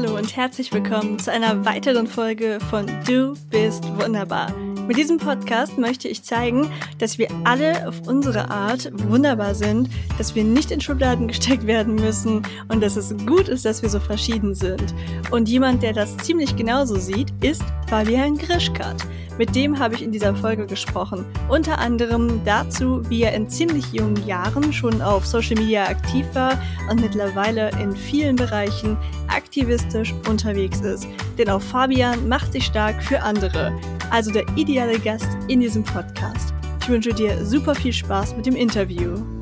Hallo und herzlich willkommen zu einer weiteren Folge von Du bist wunderbar. Mit diesem Podcast möchte ich zeigen, dass wir alle auf unsere Art wunderbar sind, dass wir nicht in Schubladen gesteckt werden müssen und dass es gut ist, dass wir so verschieden sind. Und jemand, der das ziemlich genauso sieht, ist Fabian Grischkat. Mit dem habe ich in dieser Folge gesprochen. Unter anderem dazu, wie er in ziemlich jungen Jahren schon auf Social Media aktiv war und mittlerweile in vielen Bereichen aktivistisch unterwegs ist. Denn auch Fabian macht sich stark für andere. Also der ideale Gast in diesem Podcast. Ich wünsche dir super viel Spaß mit dem Interview.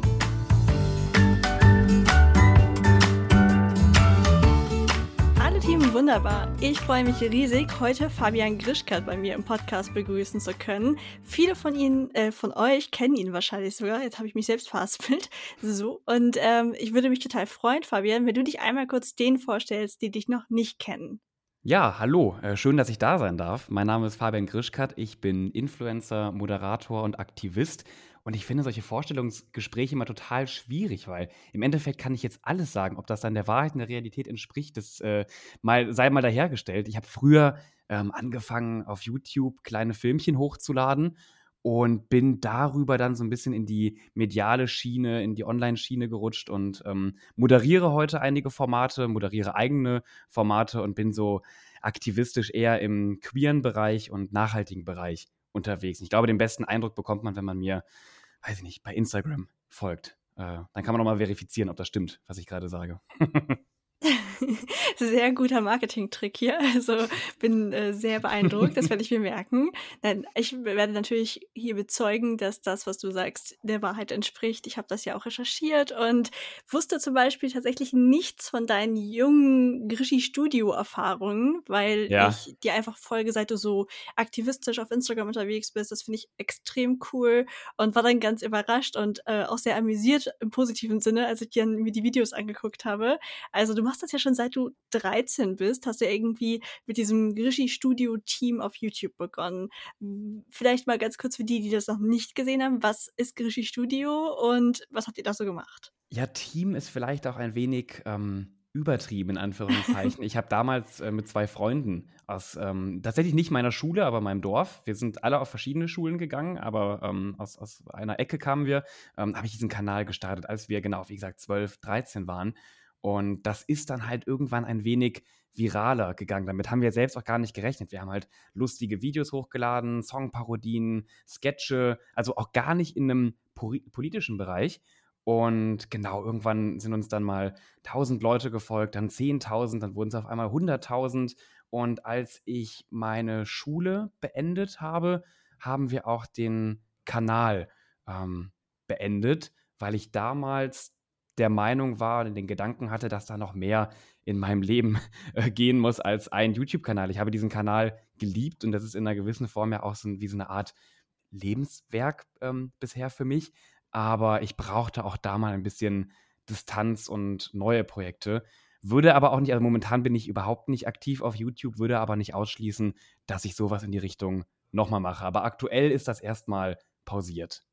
Wunderbar. Ich freue mich riesig, heute Fabian Grischkat bei mir im Podcast begrüßen zu können. Viele von Ihnen, äh, von euch kennen ihn wahrscheinlich sogar. Jetzt habe ich mich selbst verhaspelt. So. Und ähm, ich würde mich total freuen, Fabian, wenn du dich einmal kurz denen vorstellst, die dich noch nicht kennen. Ja, hallo. Äh, schön, dass ich da sein darf. Mein Name ist Fabian Grischkat. Ich bin Influencer, Moderator und Aktivist und ich finde solche Vorstellungsgespräche immer total schwierig, weil im Endeffekt kann ich jetzt alles sagen, ob das dann der Wahrheit in der Realität entspricht, das äh, mal, sei mal dahergestellt. Ich habe früher ähm, angefangen, auf YouTube kleine Filmchen hochzuladen und bin darüber dann so ein bisschen in die mediale Schiene, in die Online-Schiene gerutscht und ähm, moderiere heute einige Formate, moderiere eigene Formate und bin so aktivistisch eher im queeren Bereich und nachhaltigen Bereich unterwegs. Ich glaube, den besten Eindruck bekommt man, wenn man mir weiß ich nicht, bei Instagram folgt. Äh, dann kann man nochmal verifizieren, ob das stimmt, was ich gerade sage. sehr guter Marketing-Trick hier. Also bin äh, sehr beeindruckt. Das werde ich mir merken. Nein, ich werde natürlich hier bezeugen, dass das, was du sagst, der Wahrheit entspricht. Ich habe das ja auch recherchiert und wusste zum Beispiel tatsächlich nichts von deinen jungen Grischi-Studio-Erfahrungen, weil ja. ich dir einfach folge, seit du so aktivistisch auf Instagram unterwegs bist. Das finde ich extrem cool und war dann ganz überrascht und äh, auch sehr amüsiert im positiven Sinne, als ich dir mir die Videos angeguckt habe. Also du machst das ja schon seit du 13 bist, hast du irgendwie mit diesem Grischi-Studio-Team auf YouTube begonnen. Vielleicht mal ganz kurz für die, die das noch nicht gesehen haben, was ist Grischi-Studio und was habt ihr da so gemacht? Ja, Team ist vielleicht auch ein wenig ähm, übertrieben, in Anführungszeichen. ich habe damals äh, mit zwei Freunden aus ähm, tatsächlich nicht meiner Schule, aber meinem Dorf. Wir sind alle auf verschiedene Schulen gegangen, aber ähm, aus, aus einer Ecke kamen wir, ähm, habe ich diesen Kanal gestartet, als wir genau, wie gesagt, 12, 13 waren. Und das ist dann halt irgendwann ein wenig viraler gegangen. Damit haben wir selbst auch gar nicht gerechnet. Wir haben halt lustige Videos hochgeladen, Songparodien, Sketche, also auch gar nicht in einem politischen Bereich. Und genau, irgendwann sind uns dann mal 1000 Leute gefolgt, dann 10.000, dann wurden es auf einmal 100.000. Und als ich meine Schule beendet habe, haben wir auch den Kanal ähm, beendet, weil ich damals der Meinung war und den Gedanken hatte, dass da noch mehr in meinem Leben äh, gehen muss als ein YouTube-Kanal. Ich habe diesen Kanal geliebt und das ist in einer gewissen Form ja auch so wie so eine Art Lebenswerk ähm, bisher für mich. Aber ich brauchte auch da mal ein bisschen Distanz und neue Projekte. Würde aber auch nicht, also momentan bin ich überhaupt nicht aktiv auf YouTube, würde aber nicht ausschließen, dass ich sowas in die Richtung nochmal mache. Aber aktuell ist das erstmal pausiert.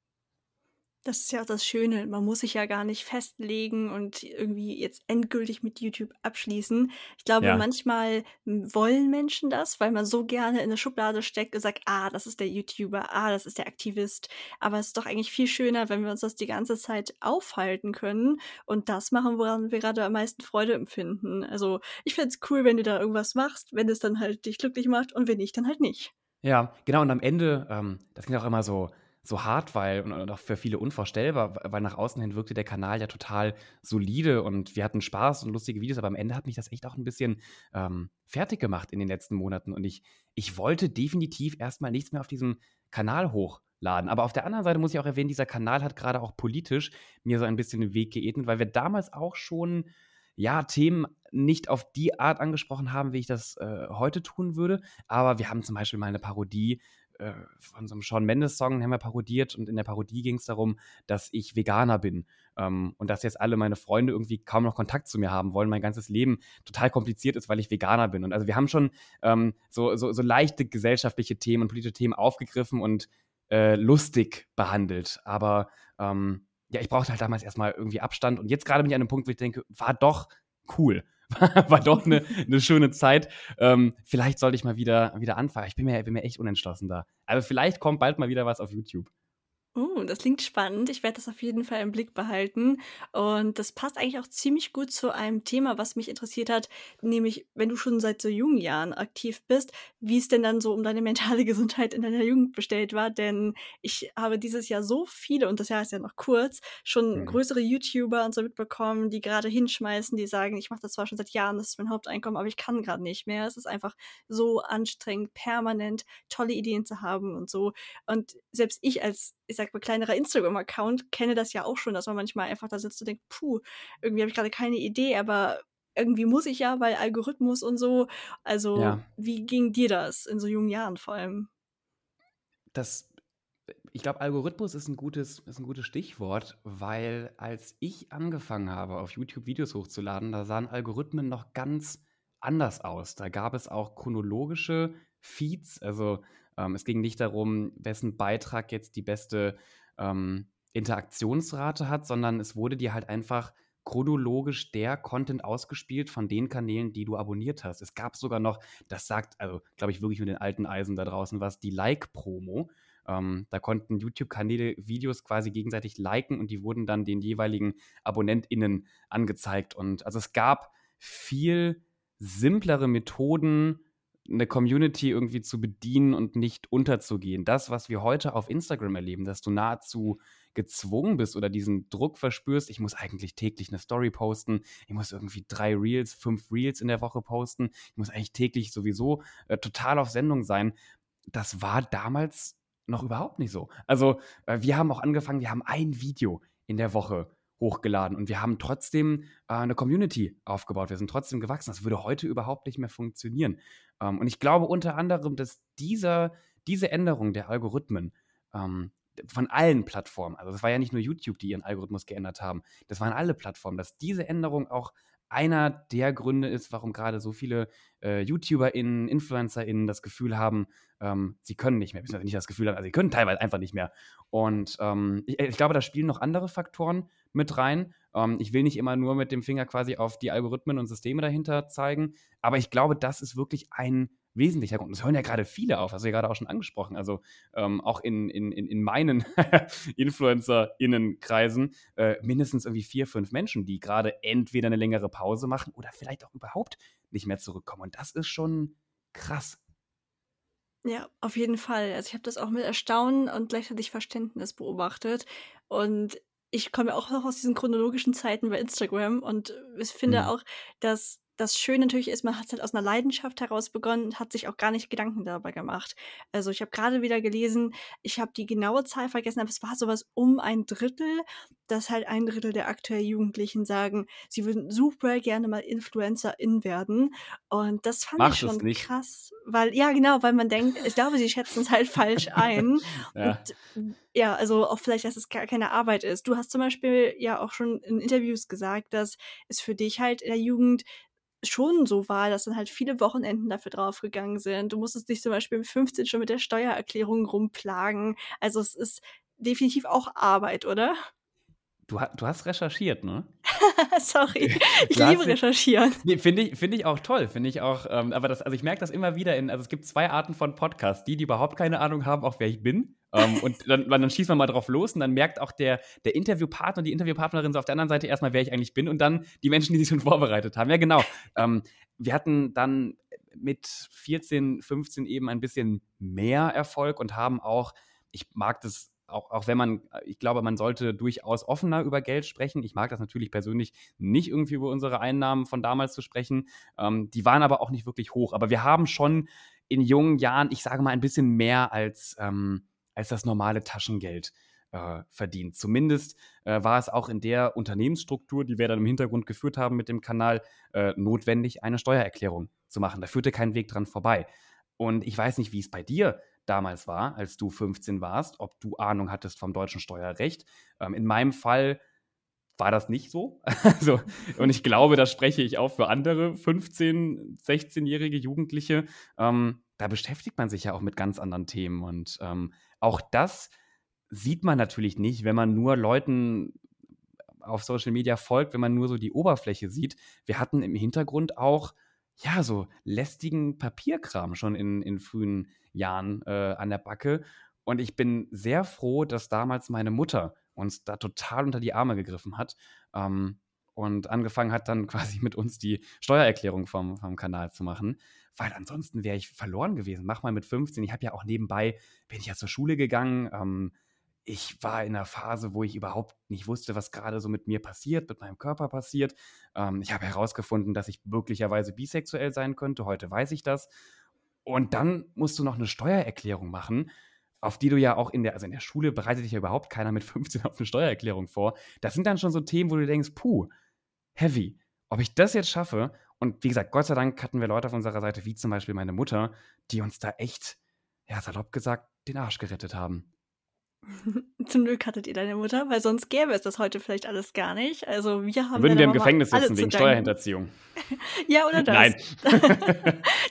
Das ist ja auch das Schöne. Man muss sich ja gar nicht festlegen und irgendwie jetzt endgültig mit YouTube abschließen. Ich glaube, ja. manchmal wollen Menschen das, weil man so gerne in eine Schublade steckt und sagt, ah, das ist der YouTuber, ah, das ist der Aktivist. Aber es ist doch eigentlich viel schöner, wenn wir uns das die ganze Zeit aufhalten können und das machen, woran wir gerade am meisten Freude empfinden. Also ich finde es cool, wenn du da irgendwas machst, wenn es dann halt dich glücklich macht und wenn nicht, dann halt nicht. Ja, genau. Und am Ende, ähm, das klingt auch immer so, so hart, weil und auch für viele unvorstellbar, weil nach außen hin wirkte der Kanal ja total solide und wir hatten Spaß und lustige Videos, aber am Ende hat mich das echt auch ein bisschen ähm, fertig gemacht in den letzten Monaten und ich, ich wollte definitiv erstmal nichts mehr auf diesem Kanal hochladen. Aber auf der anderen Seite muss ich auch erwähnen, dieser Kanal hat gerade auch politisch mir so ein bisschen den Weg geebnet, weil wir damals auch schon ja, Themen nicht auf die Art angesprochen haben, wie ich das äh, heute tun würde. Aber wir haben zum Beispiel mal eine Parodie äh, von so einem Sean Mendes-Song, haben wir parodiert und in der Parodie ging es darum, dass ich Veganer bin ähm, und dass jetzt alle meine Freunde irgendwie kaum noch Kontakt zu mir haben wollen, mein ganzes Leben total kompliziert ist, weil ich Veganer bin. Und also wir haben schon ähm, so, so, so leichte gesellschaftliche Themen und politische Themen aufgegriffen und äh, lustig behandelt. Aber ähm, ja, ich brauchte halt damals erstmal irgendwie Abstand und jetzt gerade bin ich an einem Punkt, wo ich denke, war doch cool war doch eine, eine schöne Zeit. Ähm, vielleicht sollte ich mal wieder, wieder anfangen. Ich bin mir, bin mir echt unentschlossen da. Aber vielleicht kommt bald mal wieder was auf YouTube. Oh, das klingt spannend. Ich werde das auf jeden Fall im Blick behalten. Und das passt eigentlich auch ziemlich gut zu einem Thema, was mich interessiert hat, nämlich wenn du schon seit so jungen Jahren aktiv bist, wie es denn dann so um deine mentale Gesundheit in deiner Jugend bestellt war. Denn ich habe dieses Jahr so viele, und das Jahr ist ja noch kurz, schon mhm. größere YouTuber und so mitbekommen, die gerade hinschmeißen, die sagen, ich mache das zwar schon seit Jahren, das ist mein Haupteinkommen, aber ich kann gerade nicht mehr. Es ist einfach so anstrengend, permanent tolle Ideen zu haben und so. Und selbst ich als ich sag mal, kleinerer Instagram-Account kenne das ja auch schon, dass man manchmal einfach da sitzt und denkt, puh, irgendwie habe ich gerade keine Idee, aber irgendwie muss ich ja, weil Algorithmus und so. Also, ja. wie ging dir das in so jungen Jahren vor allem? Das, ich glaube, Algorithmus ist ein, gutes, ist ein gutes Stichwort, weil als ich angefangen habe, auf YouTube Videos hochzuladen, da sahen Algorithmen noch ganz anders aus. Da gab es auch chronologische Feeds, also ähm, es ging nicht darum, wessen Beitrag jetzt die beste ähm, Interaktionsrate hat, sondern es wurde dir halt einfach chronologisch der Content ausgespielt von den Kanälen, die du abonniert hast. Es gab sogar noch, das sagt, also glaube ich wirklich mit den alten Eisen da draußen was, die Like-Promo. Ähm, da konnten YouTube-Kanäle Videos quasi gegenseitig liken und die wurden dann den jeweiligen AbonnentInnen angezeigt. Und also es gab viel simplere Methoden, eine Community irgendwie zu bedienen und nicht unterzugehen. Das, was wir heute auf Instagram erleben, dass du nahezu gezwungen bist oder diesen Druck verspürst, ich muss eigentlich täglich eine Story posten, ich muss irgendwie drei Reels, fünf Reels in der Woche posten, ich muss eigentlich täglich sowieso äh, total auf Sendung sein. Das war damals noch überhaupt nicht so. Also äh, wir haben auch angefangen, wir haben ein Video in der Woche hochgeladen und wir haben trotzdem äh, eine Community aufgebaut. Wir sind trotzdem gewachsen. Das würde heute überhaupt nicht mehr funktionieren. Ähm, und ich glaube unter anderem, dass dieser, diese Änderung der Algorithmen ähm, von allen Plattformen, also das war ja nicht nur YouTube, die ihren Algorithmus geändert haben, das waren alle Plattformen, dass diese Änderung auch einer der Gründe ist, warum gerade so viele äh, YouTuberInnen, InfluencerInnen das Gefühl haben, ähm, sie können nicht mehr, beziehungsweise nicht das Gefühl haben, also sie können teilweise einfach nicht mehr. Und ähm, ich, ich, glaube, da spielen noch andere Faktoren mit rein. Ähm, ich will nicht immer nur mit dem Finger quasi auf die Algorithmen und Systeme dahinter zeigen, aber ich glaube, das ist wirklich ein wesentlicher Grund. Das hören ja gerade viele auf, hast du ja gerade auch schon angesprochen. Also ähm, auch in, in, in meinen InfluencerInnenkreisen äh, mindestens irgendwie vier, fünf Menschen, die gerade entweder eine längere Pause machen oder vielleicht auch überhaupt nicht mehr zurückkommen. Und das ist schon krass. Ja, auf jeden Fall. Also ich habe das auch mit Erstaunen und gleichzeitig Verständnis beobachtet. Und ich komme auch noch aus diesen chronologischen Zeiten bei Instagram und ich finde mhm. auch, dass das Schöne natürlich ist, man hat es halt aus einer Leidenschaft heraus begonnen und hat sich auch gar nicht Gedanken dabei gemacht. Also ich habe gerade wieder gelesen, ich habe die genaue Zahl vergessen, aber es war sowas um ein Drittel, dass halt ein Drittel der aktuellen Jugendlichen sagen, sie würden super gerne mal InfluencerIn werden. Und das fand Mach ich schon krass. Weil, ja, genau, weil man denkt, ich glaube, sie schätzen es halt falsch ein. ja. Und ja, also auch vielleicht, dass es gar keine Arbeit ist. Du hast zum Beispiel ja auch schon in Interviews gesagt, dass es für dich halt in der Jugend schon so war, dass dann halt viele Wochenenden dafür draufgegangen sind. Du musstest dich zum Beispiel mit 15 schon mit der Steuererklärung rumplagen. Also es ist definitiv auch Arbeit, oder? Du, du hast recherchiert, ne? Sorry, ich liebe recherchieren. Nee, finde ich, find ich auch toll, finde ich auch. Ähm, aber das, also ich merke das immer wieder in, also es gibt zwei Arten von Podcasts. Die, die überhaupt keine Ahnung haben, auch wer ich bin. Ähm, und dann, dann schießt man mal drauf los und dann merkt auch der, der Interviewpartner, die Interviewpartnerin so auf der anderen Seite erstmal, wer ich eigentlich bin und dann die Menschen, die sich schon vorbereitet haben. Ja, genau. Ähm, wir hatten dann mit 14, 15 eben ein bisschen mehr Erfolg und haben auch, ich mag das auch, auch wenn man, ich glaube, man sollte durchaus offener über Geld sprechen. Ich mag das natürlich persönlich nicht irgendwie über unsere Einnahmen von damals zu sprechen. Ähm, die waren aber auch nicht wirklich hoch. Aber wir haben schon in jungen Jahren, ich sage mal, ein bisschen mehr als, ähm, als das normale Taschengeld äh, verdient. Zumindest äh, war es auch in der Unternehmensstruktur, die wir dann im Hintergrund geführt haben mit dem Kanal, äh, notwendig, eine Steuererklärung zu machen. Da führte kein Weg dran vorbei. Und ich weiß nicht, wie es bei dir damals war, als du 15 warst, ob du Ahnung hattest vom deutschen Steuerrecht. Ähm, in meinem Fall war das nicht so. also, und ich glaube, da spreche ich auch für andere 15-, 16-jährige Jugendliche. Ähm, da beschäftigt man sich ja auch mit ganz anderen Themen. Und ähm, auch das sieht man natürlich nicht, wenn man nur Leuten auf Social Media folgt, wenn man nur so die Oberfläche sieht, wir hatten im Hintergrund auch, ja, so lästigen Papierkram schon in, in frühen Jahren äh, an der Backe. Und ich bin sehr froh, dass damals meine Mutter uns da total unter die Arme gegriffen hat ähm, und angefangen hat, dann quasi mit uns die Steuererklärung vom, vom Kanal zu machen. Weil ansonsten wäre ich verloren gewesen. Mach mal mit 15. Ich habe ja auch nebenbei, bin ich ja zur Schule gegangen. Ähm, ich war in einer Phase, wo ich überhaupt nicht wusste, was gerade so mit mir passiert, mit meinem Körper passiert. Ähm, ich habe herausgefunden, dass ich möglicherweise bisexuell sein könnte. Heute weiß ich das. Und dann musst du noch eine Steuererklärung machen, auf die du ja auch in der, also in der Schule bereitet dich ja überhaupt keiner mit 15 auf eine Steuererklärung vor. Das sind dann schon so Themen, wo du denkst, puh, heavy. Ob ich das jetzt schaffe, und wie gesagt, Gott sei Dank hatten wir Leute auf unserer Seite, wie zum Beispiel meine Mutter, die uns da echt, ja, salopp gesagt, den Arsch gerettet haben. Zum Glück hattet ihr deine Mutter, weil sonst gäbe es das heute vielleicht alles gar nicht. Also wir haben Würden wir im Gefängnis sitzen wegen Steuerhinterziehung. ja, oder das. Nein.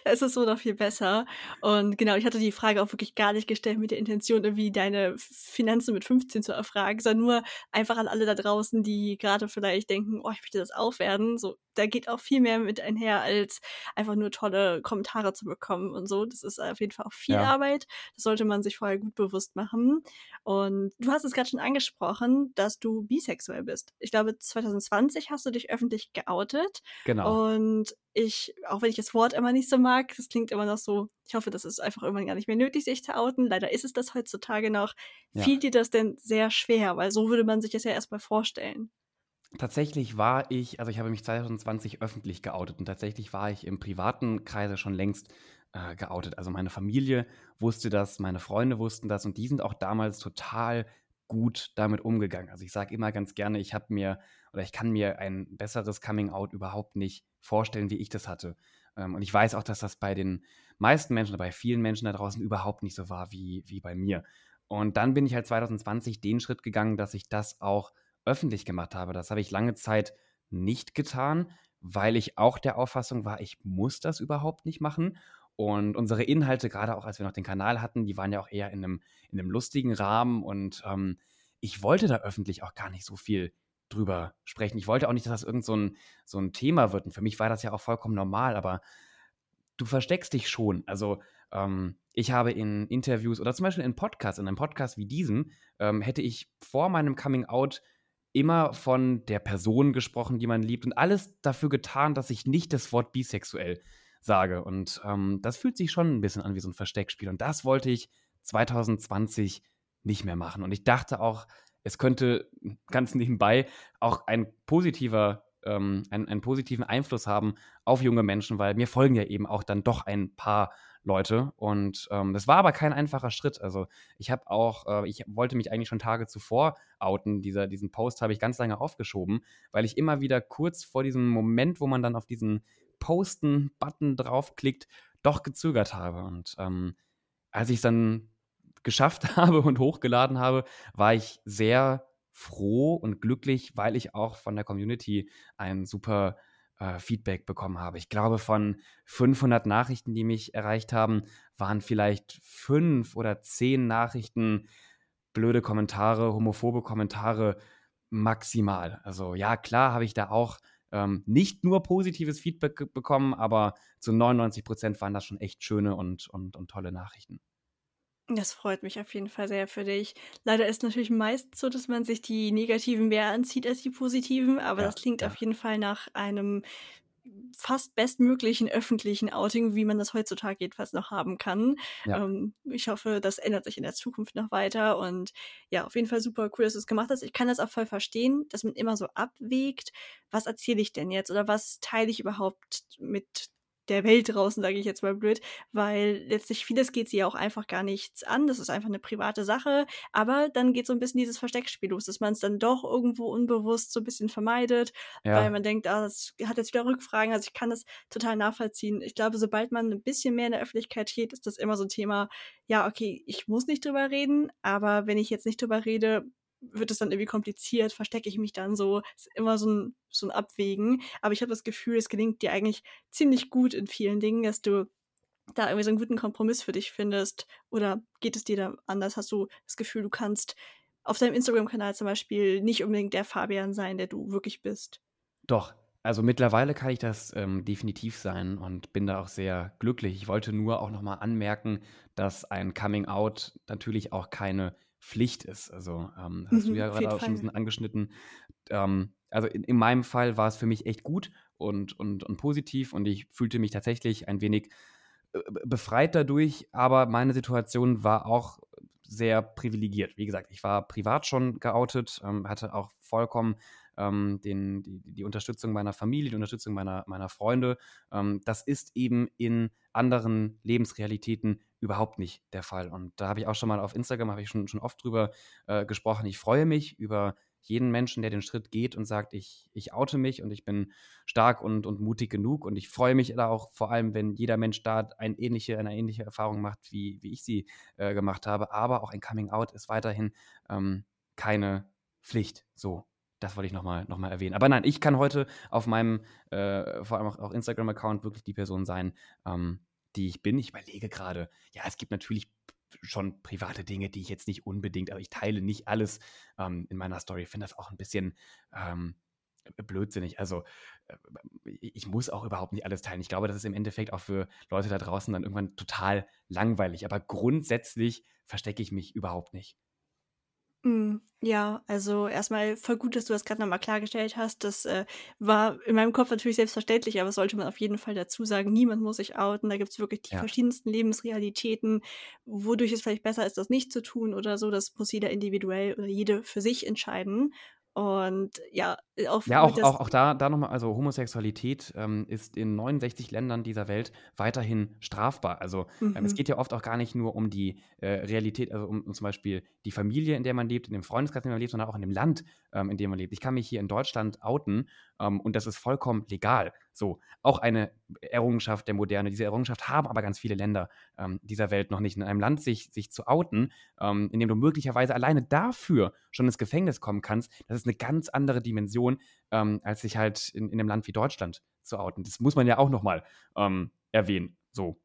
da ist es so noch viel besser. Und genau, ich hatte die Frage auch wirklich gar nicht gestellt mit der Intention, irgendwie deine Finanzen mit 15 zu erfragen, sondern nur einfach an alle da draußen, die gerade vielleicht denken, oh, ich möchte das aufwerden. So, da geht auch viel mehr mit einher, als einfach nur tolle Kommentare zu bekommen und so. Das ist auf jeden Fall auch viel ja. Arbeit. Das sollte man sich vorher gut bewusst machen. Und du hast es gerade schon angesprochen, dass du bisexuell bist. Ich glaube, 2020 hast du dich öffentlich geoutet. Genau. Und ich, auch wenn ich das Wort immer nicht so mag, das klingt immer noch so, ich hoffe, das ist einfach irgendwann gar nicht mehr nötig, sich zu outen. Leider ist es das heutzutage noch. Ja. Fiel dir das denn sehr schwer? Weil so würde man sich das ja erstmal vorstellen. Tatsächlich war ich, also ich habe mich 2020 öffentlich geoutet und tatsächlich war ich im privaten Kreise schon längst äh, geoutet. Also meine Familie wusste das, meine Freunde wussten das und die sind auch damals total gut damit umgegangen. Also ich sage immer ganz gerne, ich habe mir oder ich kann mir ein besseres Coming Out überhaupt nicht vorstellen, wie ich das hatte. Ähm, und ich weiß auch, dass das bei den meisten Menschen, bei vielen Menschen da draußen überhaupt nicht so war wie, wie bei mir. Und dann bin ich halt 2020 den Schritt gegangen, dass ich das auch öffentlich gemacht habe. Das habe ich lange Zeit nicht getan, weil ich auch der Auffassung war, ich muss das überhaupt nicht machen. Und unsere Inhalte, gerade auch als wir noch den Kanal hatten, die waren ja auch eher in einem, in einem lustigen Rahmen. Und ähm, ich wollte da öffentlich auch gar nicht so viel drüber sprechen. Ich wollte auch nicht, dass das irgend so ein, so ein Thema wird. Und für mich war das ja auch vollkommen normal. Aber du versteckst dich schon. Also ähm, ich habe in Interviews oder zum Beispiel in Podcasts, in einem Podcast wie diesem, ähm, hätte ich vor meinem Coming Out immer von der Person gesprochen, die man liebt und alles dafür getan, dass ich nicht das Wort bisexuell sage. Und ähm, das fühlt sich schon ein bisschen an wie so ein Versteckspiel. Und das wollte ich 2020 nicht mehr machen. Und ich dachte auch, es könnte ganz nebenbei auch ein positiver, ähm, einen, einen positiven Einfluss haben auf junge Menschen, weil mir folgen ja eben auch dann doch ein paar Leute. Und ähm, das war aber kein einfacher Schritt. Also ich habe auch, äh, ich wollte mich eigentlich schon Tage zuvor outen. Dieser, diesen Post habe ich ganz lange aufgeschoben, weil ich immer wieder kurz vor diesem Moment, wo man dann auf diesen Posten-Button draufklickt, doch gezögert habe. Und ähm, als ich es dann geschafft habe und hochgeladen habe, war ich sehr froh und glücklich, weil ich auch von der Community ein super äh, Feedback bekommen habe. Ich glaube, von 500 Nachrichten, die mich erreicht haben, waren vielleicht fünf oder zehn Nachrichten blöde Kommentare, homophobe Kommentare maximal. Also ja, klar habe ich da auch ähm, nicht nur positives Feedback bekommen, aber zu 99 Prozent waren das schon echt schöne und, und, und tolle Nachrichten. Das freut mich auf jeden Fall sehr für dich. Leider ist natürlich meist so, dass man sich die negativen mehr anzieht als die positiven, aber ja, das klingt ja. auf jeden Fall nach einem fast bestmöglichen öffentlichen Outing, wie man das heutzutage jedenfalls noch haben kann. Ja. Ähm, ich hoffe, das ändert sich in der Zukunft noch weiter und ja, auf jeden Fall super cool, dass du es gemacht hast. Ich kann das auch voll verstehen, dass man immer so abwägt, was erzähle ich denn jetzt oder was teile ich überhaupt mit der Welt draußen, sage ich jetzt mal blöd, weil letztlich vieles geht sie ja auch einfach gar nichts an. Das ist einfach eine private Sache. Aber dann geht so ein bisschen dieses Versteckspiel los, dass man es dann doch irgendwo unbewusst so ein bisschen vermeidet, ja. weil man denkt, ah, das hat jetzt wieder Rückfragen. Also ich kann das total nachvollziehen. Ich glaube, sobald man ein bisschen mehr in der Öffentlichkeit steht, ist das immer so ein Thema, ja, okay, ich muss nicht drüber reden, aber wenn ich jetzt nicht drüber rede, wird es dann irgendwie kompliziert, verstecke ich mich dann so. Ist immer so ein, so ein Abwägen. Aber ich habe das Gefühl, es gelingt dir eigentlich ziemlich gut in vielen Dingen, dass du da irgendwie so einen guten Kompromiss für dich findest. Oder geht es dir da anders? Hast du das Gefühl, du kannst auf deinem Instagram-Kanal zum Beispiel nicht unbedingt der Fabian sein, der du wirklich bist. Doch, also mittlerweile kann ich das ähm, definitiv sein und bin da auch sehr glücklich. Ich wollte nur auch nochmal anmerken, dass ein Coming Out natürlich auch keine Pflicht ist. Also ähm, hast mhm, du ja gerade auch schon ein bisschen angeschnitten. Ähm, also in, in, meinem Fall war es für mich echt gut und, und, und positiv und ich fühlte mich tatsächlich ein wenig äh, befreit dadurch, aber meine Situation war auch sehr privilegiert. Wie gesagt, ich war privat schon geoutet, ähm, hatte auch vollkommen ähm, den, die, die, Unterstützung meiner Familie, die Unterstützung meiner, meiner Freunde. Ähm, das ist eben in anderen Lebensrealitäten überhaupt nicht der Fall. Und da habe ich auch schon mal auf Instagram, habe ich schon, schon oft drüber äh, gesprochen. Ich freue mich über jeden Menschen, der den Schritt geht und sagt, ich, ich oute mich und ich bin stark und, und mutig genug. Und ich freue mich da auch vor allem, wenn jeder Mensch da ein ähnliche, eine ähnliche Erfahrung macht, wie, wie ich sie äh, gemacht habe. Aber auch ein Coming Out ist weiterhin ähm, keine Pflicht. So. Das wollte ich nochmal noch mal erwähnen. Aber nein, ich kann heute auf meinem, äh, vor allem auch, auch Instagram-Account wirklich die Person sein, ähm, die ich bin. Ich überlege gerade, ja, es gibt natürlich schon private Dinge, die ich jetzt nicht unbedingt, aber ich teile nicht alles ähm, in meiner Story. Ich finde das auch ein bisschen ähm, blödsinnig. Also äh, ich muss auch überhaupt nicht alles teilen. Ich glaube, das ist im Endeffekt auch für Leute da draußen dann irgendwann total langweilig. Aber grundsätzlich verstecke ich mich überhaupt nicht. Mm, ja, also erstmal voll gut, dass du das gerade nochmal klargestellt hast. Das äh, war in meinem Kopf natürlich selbstverständlich, aber sollte man auf jeden Fall dazu sagen. Niemand muss sich outen. Da gibt es wirklich die Ja. verschiedensten Lebensrealitäten, wodurch es vielleicht besser ist, das nicht zu tun oder so. Das muss jeder individuell oder jede für sich entscheiden. Und ja, auch Ja, auch, auch, auch da, da nochmal, also Homosexualität ähm, ist in 69 Ländern dieser Welt weiterhin strafbar. Also ähm, es geht ja oft auch gar nicht nur um die äh, Realität, also um, um, zum Beispiel die Familie, in der man lebt, in dem Freundeskreis, in dem man lebt, sondern auch in dem Land, ähm, in dem man lebt. Ich kann mich hier in Deutschland outen ähm, und das ist vollkommen legal. So, auch eine Errungenschaft der Moderne. Diese Errungenschaft haben aber ganz viele Länder ähm, dieser Welt noch nicht. In einem Land sich, sich zu outen, ähm, in dem du möglicherweise alleine dafür schon ins Gefängnis kommen kannst, das ist eine ganz andere Dimension, ähm, als sich halt in, in einem Land wie Deutschland zu outen. Das muss man ja auch nochmal ähm, erwähnen. So,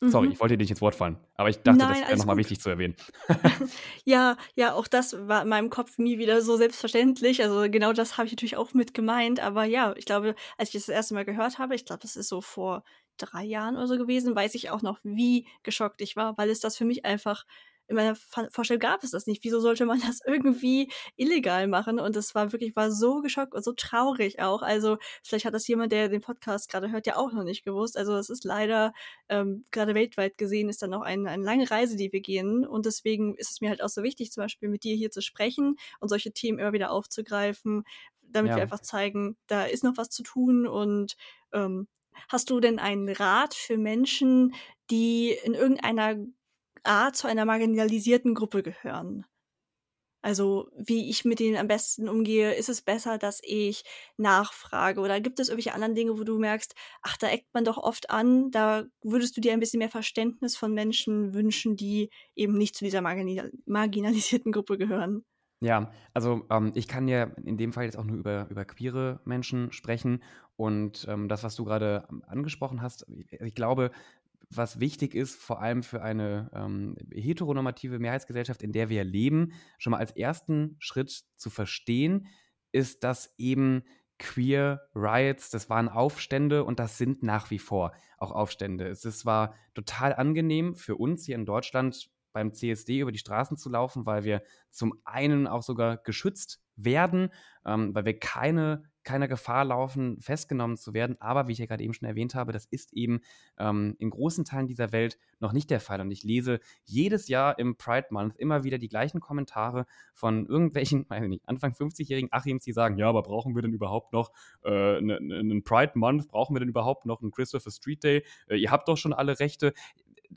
Sorry, mhm. ich wollte dir nicht ins Wort fallen, aber ich dachte, Nein, das wäre nochmal wichtig zu erwähnen. ja, ja, auch das war in meinem Kopf nie wieder so selbstverständlich. Also genau das habe ich natürlich auch mit gemeint. Aber ja, ich glaube, als ich das, das erste Mal gehört habe, ich glaube, das ist so vor drei Jahren oder so gewesen, weiß ich auch noch, wie geschockt ich war, weil es das für mich einfach in meiner Vorstellung gab es das nicht. Wieso sollte man das irgendwie illegal machen? Und es war wirklich, war so geschockt und so traurig auch. Also vielleicht hat das jemand, der den Podcast gerade hört, ja auch noch nicht gewusst. Also es ist leider, ähm, gerade weltweit gesehen, ist dann noch ein, eine lange Reise, die wir gehen. Und deswegen ist es mir halt auch so wichtig, zum Beispiel mit dir hier zu sprechen und solche Themen immer wieder aufzugreifen, damit ja. wir einfach zeigen, da ist noch was zu tun und ähm, Hast du denn einen Rat für Menschen, die in irgendeiner A zu einer marginalisierten Gruppe gehören. Also, wie ich mit denen am besten umgehe, ist es besser, dass ich nachfrage oder gibt es irgendwelche anderen Dinge, wo du merkst, ach, da eckt man doch oft an, da würdest du dir ein bisschen mehr Verständnis von Menschen wünschen, die eben nicht zu dieser marginal marginalisierten Gruppe gehören? Ja, also ähm, ich kann ja in dem Fall jetzt auch nur über, über queere Menschen sprechen. Und ähm, das, was du gerade angesprochen hast, ich glaube, was wichtig ist, vor allem für eine ähm, heteronormative Mehrheitsgesellschaft, in der wir leben, schon mal als ersten Schritt zu verstehen, ist, dass eben Queer Riots, das waren Aufstände und das sind nach wie vor auch Aufstände. Es ist zwar total angenehm für uns hier in Deutschland beim CSD über die Straßen zu laufen, weil wir zum einen auch sogar geschützt werden, ähm, weil wir keine keiner Gefahr laufen, festgenommen zu werden. Aber wie ich ja gerade eben schon erwähnt habe, das ist eben ähm, in großen Teilen dieser Welt noch nicht der Fall. Und ich lese jedes Jahr im Pride Month immer wieder die gleichen Kommentare von irgendwelchen, weiß ich nicht, Anfang 50-jährigen Achims, die sagen, ja, aber brauchen wir denn überhaupt noch äh, einen ne, ne, Pride Month? Brauchen wir denn überhaupt noch einen Christopher Street Day? Äh, ihr habt doch schon alle Rechte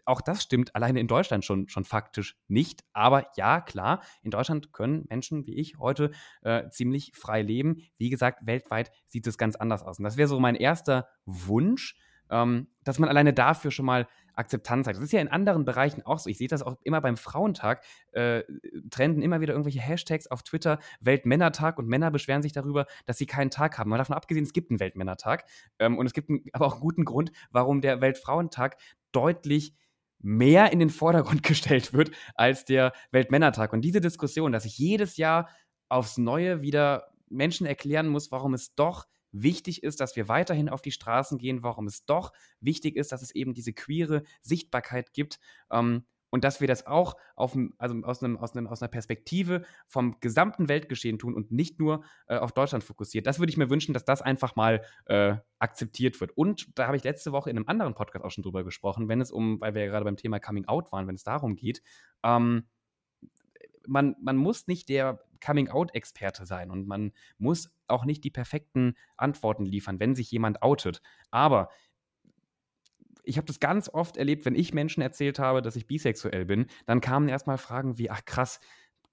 auch das stimmt alleine in Deutschland schon, schon faktisch nicht. Aber ja, klar, in Deutschland können Menschen wie ich heute äh, ziemlich frei leben. Wie gesagt, weltweit sieht es ganz anders aus. Und das wäre so mein erster Wunsch, ähm, dass man alleine dafür schon mal Akzeptanz hat. Das ist ja in anderen Bereichen auch so. Ich sehe das auch immer beim Frauentag. Äh, trenden immer wieder irgendwelche Hashtags auf Twitter, Weltmännertag und Männer beschweren sich darüber, dass sie keinen Tag haben. Mal davon abgesehen, es gibt einen Weltmännertag. Ähm, und es gibt einen, aber auch einen guten Grund, warum der Weltfrauentag deutlich mehr in den Vordergrund gestellt wird als der Weltmännertag. Und diese Diskussion, dass ich jedes Jahr aufs Neue wieder Menschen erklären muss, warum es doch wichtig ist, dass wir weiterhin auf die Straßen gehen, warum es doch wichtig ist, dass es eben diese queere Sichtbarkeit gibt. Ähm, und dass wir das auch auf, also aus, einem, aus, einem, aus einer Perspektive vom gesamten Weltgeschehen tun und nicht nur äh, auf Deutschland fokussiert. Das würde ich mir wünschen, dass das einfach mal äh, akzeptiert wird. Und da habe ich letzte Woche in einem anderen Podcast auch schon drüber gesprochen, wenn es um, weil wir ja gerade beim Thema Coming Out waren, wenn es darum geht, ähm, man, man muss nicht der Coming-out-Experte sein und man muss auch nicht die perfekten Antworten liefern, wenn sich jemand outet. Aber ich habe das ganz oft erlebt, wenn ich Menschen erzählt habe, dass ich bisexuell bin, dann kamen erstmal Fragen wie, ach krass,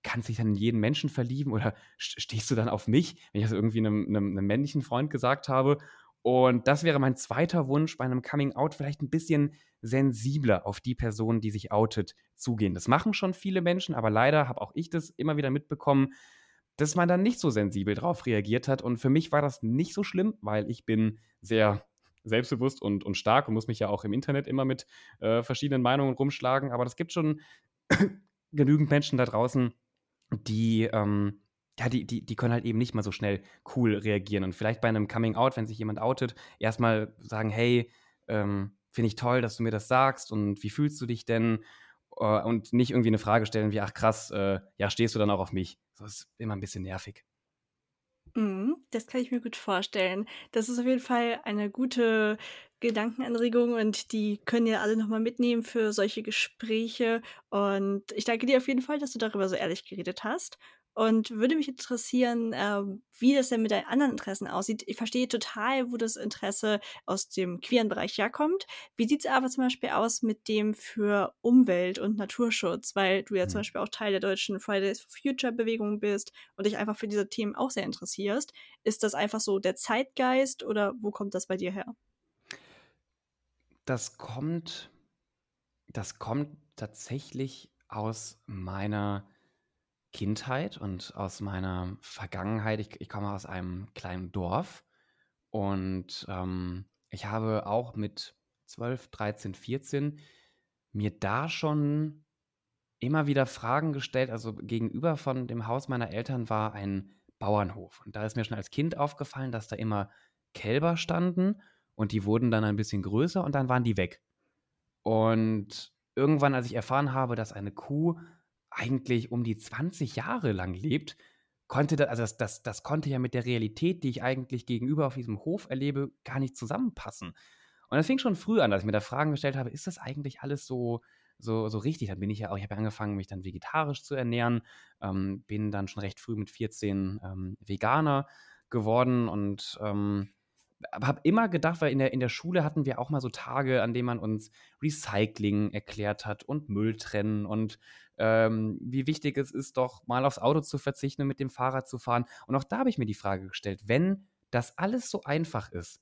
kannst du dich dann in jeden Menschen verlieben oder stehst du dann auf mich, wenn ich das irgendwie einem, einem, einem männlichen Freund gesagt habe. Und das wäre mein zweiter Wunsch bei einem Coming Out, vielleicht ein bisschen sensibler auf die Person, die sich outet, zugehen. Das machen schon viele Menschen, aber leider habe auch ich das immer wieder mitbekommen, dass man dann nicht so sensibel drauf reagiert hat. Und für mich war das nicht so schlimm, weil ich bin sehr selbstbewusst und, und stark und muss mich ja auch im Internet immer mit äh, verschiedenen Meinungen rumschlagen. Aber es gibt schon genügend Menschen da draußen, die, ähm, ja, die, die, die können halt eben nicht mal so schnell cool reagieren. Und vielleicht bei einem Coming Out, wenn sich jemand outet, erstmal sagen, hey, ähm, finde ich toll, dass du mir das sagst und wie fühlst du dich denn? Äh, und nicht irgendwie eine Frage stellen wie, ach krass, äh, ja, stehst du dann auch auf mich? Das ist immer ein bisschen nervig. Mhm, das kann ich mir gut vorstellen. Das ist auf jeden Fall eine gute Gedankenanregung und die können ja alle nochmal mitnehmen für solche Gespräche. Und ich danke dir auf jeden Fall, dass du darüber so ehrlich geredet hast. Und würde mich interessieren, ähm, wie das denn mit deinen anderen Interessen aussieht. Ich verstehe total, wo das Interesse aus dem queeren Bereich herkommt. Wie sieht es aber zum Beispiel aus mit dem für Umwelt- und Naturschutz? Weil du ja mhm. zum Beispiel auch Teil der deutschen Fridays for Future Bewegung bist und dich einfach für diese Themen auch sehr interessierst. Ist das einfach so der Zeitgeist oder wo kommt das bei dir her? Das kommt, das kommt tatsächlich aus meiner Kindheit und aus meiner Vergangenheit. Ich, ich komme aus einem kleinen Dorf und ähm, ich habe auch mit 12, 13, 14 mir da schon immer wieder Fragen gestellt. Also gegenüber von dem Haus meiner Eltern war ein Bauernhof. Und da ist mir schon als Kind aufgefallen, dass da immer Kälber standen und die wurden dann ein bisschen größer und dann waren die weg. Und irgendwann, als ich erfahren habe, dass eine Kuh eigentlich um die 20 Jahre lang lebt, konnte das, also das, das, das konnte ja mit der Realität, die ich eigentlich gegenüber auf diesem Hof erlebe, gar nicht zusammenpassen. Und das fing schon früh an, dass ich mir da Fragen gestellt habe, ist das eigentlich alles so, so, so richtig? Dann bin ich ja auch, ich habe angefangen, mich dann vegetarisch zu ernähren, ähm, bin dann schon recht früh mit 14 ähm, Veganer geworden und ähm, habe immer gedacht, weil in der, in der Schule hatten wir auch mal so Tage, an denen man uns Recycling erklärt hat und Müll trennen und ähm, wie wichtig es ist, doch mal aufs Auto zu verzichten und mit dem Fahrrad zu fahren. Und auch da habe ich mir die Frage gestellt, wenn das alles so einfach ist,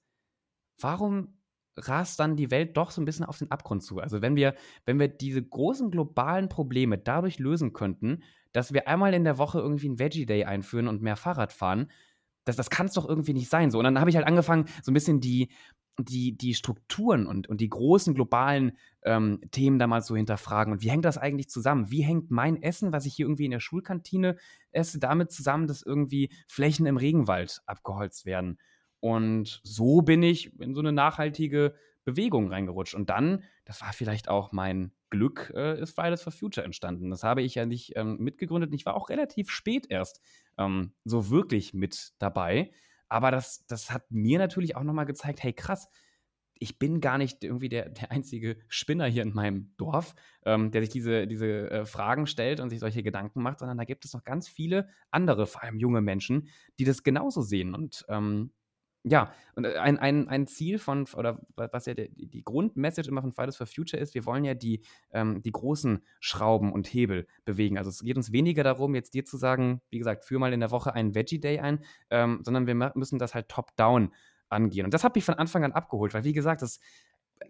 warum rast dann die Welt doch so ein bisschen auf den Abgrund zu? Also wenn wir, wenn wir diese großen globalen Probleme dadurch lösen könnten, dass wir einmal in der Woche irgendwie einen Veggie Day einführen und mehr Fahrrad fahren, das, das kann es doch irgendwie nicht sein. So. Und dann habe ich halt angefangen, so ein bisschen die, die, die Strukturen und, und die großen globalen ähm, Themen da mal so hinterfragen. Und wie hängt das eigentlich zusammen? Wie hängt mein Essen, was ich hier irgendwie in der Schulkantine esse, damit zusammen, dass irgendwie Flächen im Regenwald abgeholzt werden? Und so bin ich in so eine nachhaltige Bewegung reingerutscht. Und dann, das war vielleicht auch mein Glück, äh, ist Fridays for Future entstanden. Das habe ich ja nicht ähm, mitgegründet. Ich war auch relativ spät erst ähm, so wirklich mit dabei. Aber das, das hat mir natürlich auch nochmal gezeigt, hey krass, ich bin gar nicht irgendwie der, der einzige Spinner hier in meinem Dorf, ähm, der sich diese, diese äh, Fragen stellt und sich solche Gedanken macht, sondern da gibt es noch ganz viele andere, vor allem junge Menschen, die das genauso sehen. Und ähm, ja, und äh, ein, ein, ein Ziel von, oder was ja die, die Grundmessage immer von Fridays for Future ist, wir wollen ja die, ähm, die großen Schrauben und Hebel bewegen. Also es geht uns weniger darum, jetzt dir zu sagen, wie gesagt, führ mal in der Woche einen Veggie Day ein, ähm, sondern wir müssen das halt top-down angehen. Und das hat mich von Anfang an abgeholt, weil wie gesagt, das,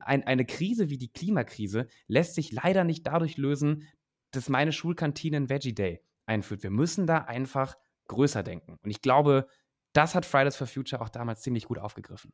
ein, eine Krise wie die Klimakrise lässt sich leider nicht dadurch lösen, dass meine Schulkantine einen Veggie Day einführt. Wir müssen da einfach größer denken. Und ich glaube, das hat Fridays for Future auch damals ziemlich gut aufgegriffen.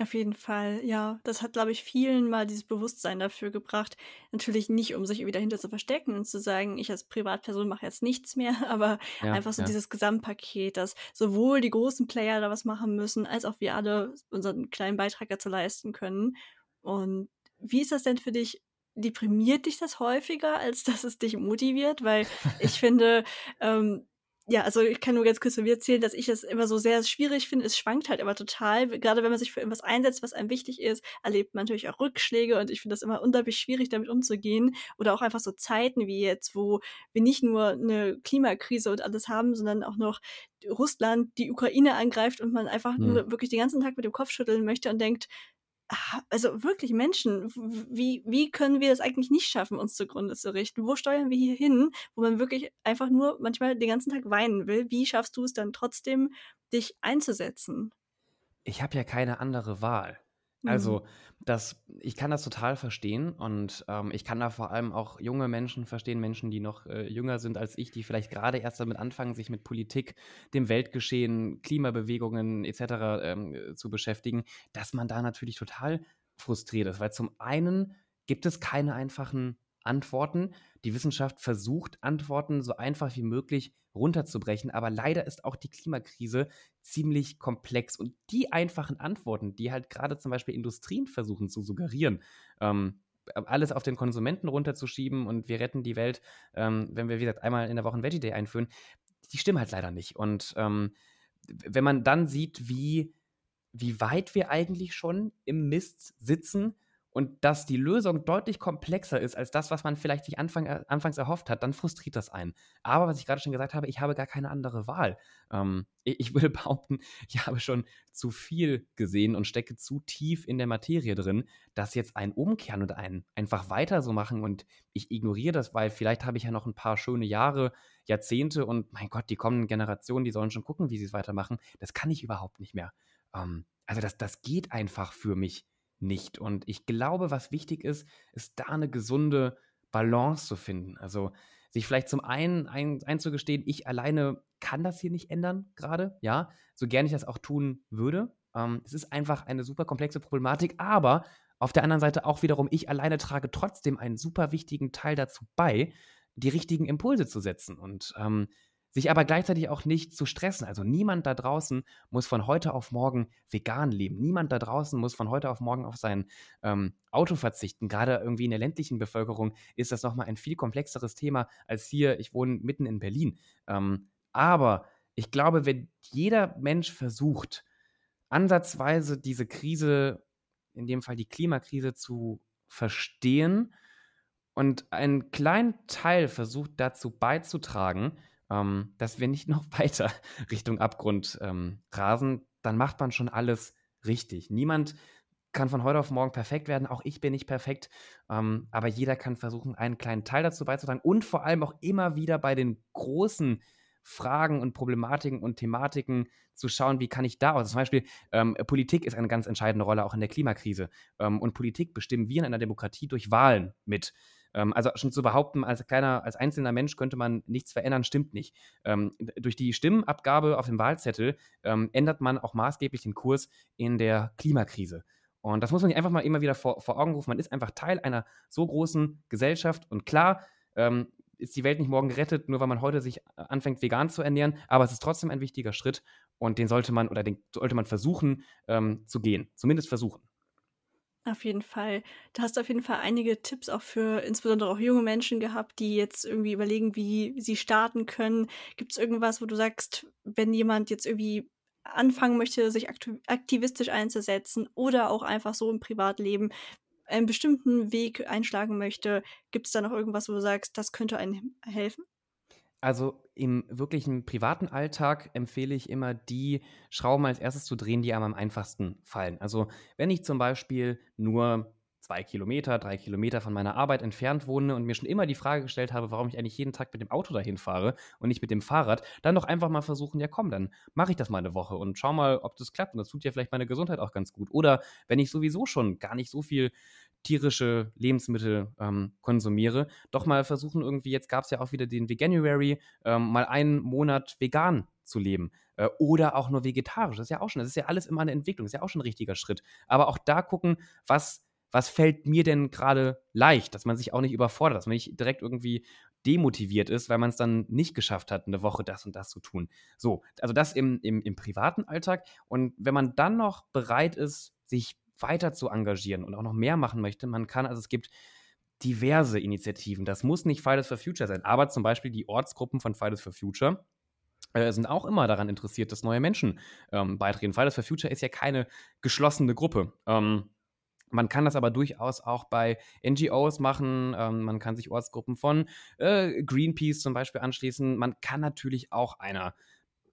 Auf jeden Fall, ja. Das hat, glaube ich, vielen mal dieses Bewusstsein dafür gebracht. Natürlich nicht, um sich irgendwie dahinter zu verstecken und zu sagen, ich als Privatperson mache jetzt nichts mehr, aber Ja, einfach so ja. dieses Gesamtpaket, dass sowohl die großen Player da was machen müssen, als auch wir alle unseren kleinen Beitrag dazu leisten können. Und wie ist das denn für dich? Deprimiert dich das häufiger, als dass es dich motiviert? Weil ich finde, ähm, ja, also ich kann nur ganz kurz von mir erzählen, dass ich es immer so sehr schwierig finde. Es schwankt halt immer total. Gerade wenn man sich für irgendwas einsetzt, was einem wichtig ist, erlebt man natürlich auch Rückschläge und ich finde das immer unglaublich schwierig, damit umzugehen. Oder auch einfach so Zeiten wie jetzt, wo wir nicht nur eine Klimakrise und alles haben, sondern auch noch Russland die Ukraine angreift und man einfach Hm. nur wirklich den ganzen Tag mit dem Kopf schütteln möchte und denkt, also wirklich Menschen, wie wie können wir es eigentlich nicht schaffen, uns zugrunde zu richten? Wo steuern wir hier hin, wo man wirklich einfach nur manchmal den ganzen Tag weinen will? Wie schaffst du es dann trotzdem, dich einzusetzen? Ich habe ja keine andere Wahl. Mhm. Also, das ich kann das total verstehen und, ähm, ich kann da vor allem auch junge Menschen verstehen, Menschen, die noch, äh, jünger sind als ich, die vielleicht gerade erst damit anfangen, sich mit Politik, dem Weltgeschehen, Klimabewegungen et cetera, ähm, äh, zu beschäftigen, dass man da natürlich total frustriert ist, weil zum einen gibt es keine einfachen Antworten. Die Wissenschaft versucht, Antworten so einfach wie möglich runterzubrechen, aber leider ist auch die Klimakrise ziemlich komplex. Und die einfachen Antworten, die halt gerade zum Beispiel Industrien versuchen zu suggerieren, ähm, alles auf den Konsumenten runterzuschieben und wir retten die Welt, ähm, wenn wir, wie gesagt, einmal in der Woche ein Veggie Day einführen, die stimmen halt leider nicht. Und ähm, wenn man dann sieht, wie, wie weit wir eigentlich schon im Mist sitzen und dass die Lösung deutlich komplexer ist als das, was man vielleicht sich Anfang, äh, anfangs erhofft hat, dann frustriert das einen. Aber was ich gerade schon gesagt habe, ich habe gar keine andere Wahl. Ähm, ich, ich würde behaupten, ich habe schon zu viel gesehen und stecke zu tief in der Materie drin, dass jetzt ein Umkehren und ein einfach weiter so machen und ich ignoriere das, weil vielleicht habe ich ja noch ein paar schöne Jahre, Jahrzehnte und mein Gott, die kommenden Generationen, die sollen schon gucken, wie sie es weitermachen. Das kann ich überhaupt nicht mehr. Ähm, also das, das geht einfach für mich nicht. Und ich glaube, was wichtig ist, ist da eine gesunde Balance zu finden. Also sich vielleicht zum einen ein, einzugestehen, ich alleine kann das hier nicht ändern gerade, ja, so gern ich das auch tun würde. Ähm, es ist einfach eine super komplexe Problematik, aber auf der anderen Seite auch wiederum, ich alleine trage trotzdem einen super wichtigen Teil dazu bei, die richtigen Impulse zu setzen und ähm, sich aber gleichzeitig auch nicht zu stressen. Also niemand da draußen muss von heute auf morgen vegan leben. Niemand da draußen muss von heute auf morgen auf sein ähm, Auto verzichten. Gerade irgendwie in der ländlichen Bevölkerung ist das nochmal ein viel komplexeres Thema als hier. Ich wohne mitten in Berlin. Ähm, aber ich glaube, wenn jeder Mensch versucht, ansatzweise diese Krise, in dem Fall die Klimakrise, zu verstehen und einen kleinen Teil versucht dazu beizutragen, ähm, dass wir nicht noch weiter Richtung Abgrund ähm, rasen, dann macht man schon alles richtig. Niemand kann von heute auf morgen perfekt werden, auch ich bin nicht perfekt, ähm, aber jeder kann versuchen, einen kleinen Teil dazu beizutragen und vor allem auch immer wieder bei den großen Fragen und Problematiken und Thematiken zu schauen, wie kann ich da, also zum Beispiel ähm, Politik ist eine ganz entscheidende Rolle auch in der Klimakrise ähm, und Politik bestimmen wir in einer Demokratie durch Wahlen mit. Ähm, also schon zu behaupten, als kleiner, als einzelner Mensch könnte man nichts verändern, stimmt nicht. Ähm, durch die Stimmabgabe auf dem Wahlzettel ähm, ändert man auch maßgeblich den Kurs in der Klimakrise. Und das muss man sich einfach mal immer wieder vor, vor Augen rufen. Man ist einfach Teil einer so großen Gesellschaft. Und klar, ist die Welt nicht morgen gerettet, nur weil man heute sich anfängt, vegan zu ernähren. Aber es ist trotzdem ein wichtiger Schritt und den sollte man oder den sollte man versuchen ähm, zu gehen. Zumindest versuchen. Auf jeden Fall. Da hast du auf jeden Fall einige Tipps auch für insbesondere auch junge Menschen gehabt, die jetzt irgendwie überlegen, wie sie starten können. Gibt es irgendwas, wo du sagst, wenn jemand jetzt irgendwie anfangen möchte, sich aktivistisch einzusetzen oder auch einfach so im Privatleben einen bestimmten Weg einschlagen möchte, gibt es da noch irgendwas, wo du sagst, das könnte einem helfen? Also im wirklichen privaten Alltag empfehle ich immer, die Schrauben als erstes zu drehen, die einem am einfachsten fallen. Also wenn ich zum Beispiel nur zwei Kilometer, drei Kilometer von meiner Arbeit entfernt wohne und mir schon immer die Frage gestellt habe, warum ich eigentlich jeden Tag mit dem Auto dahin fahre und nicht mit dem Fahrrad, dann doch einfach mal versuchen, ja komm, dann mache ich das mal eine Woche und schau mal, ob das klappt. Und das tut ja vielleicht meine Gesundheit auch ganz gut. Oder wenn ich sowieso schon gar nicht so viel tierische Lebensmittel ähm, konsumiere, doch mal versuchen irgendwie, jetzt gab es ja auch wieder den Veganuary, ähm, mal einen Monat vegan zu leben. Äh, oder auch nur vegetarisch. Das ist ja auch schon, das ist ja alles immer eine Entwicklung, das ist ja auch schon ein richtiger Schritt. Aber auch da gucken, was, was fällt mir denn gerade leicht, dass man sich auch nicht überfordert, dass man nicht direkt irgendwie demotiviert ist, weil man es dann nicht geschafft hat, eine Woche das und das zu tun. So, also das im, im, im privaten Alltag. Und wenn man dann noch bereit ist, sich weiter zu engagieren und auch noch mehr machen möchte, man kann, also es gibt diverse Initiativen. Das muss nicht Fridays for Future sein, aber zum Beispiel die Ortsgruppen von Fridays for Future äh, sind auch immer daran interessiert, dass neue Menschen ähm, beitreten. Fridays for Future ist ja keine geschlossene Gruppe. Ähm, man kann das aber durchaus auch bei NGOs machen. Ähm, man kann sich Ortsgruppen von äh, Greenpeace zum Beispiel anschließen. Man kann natürlich auch einer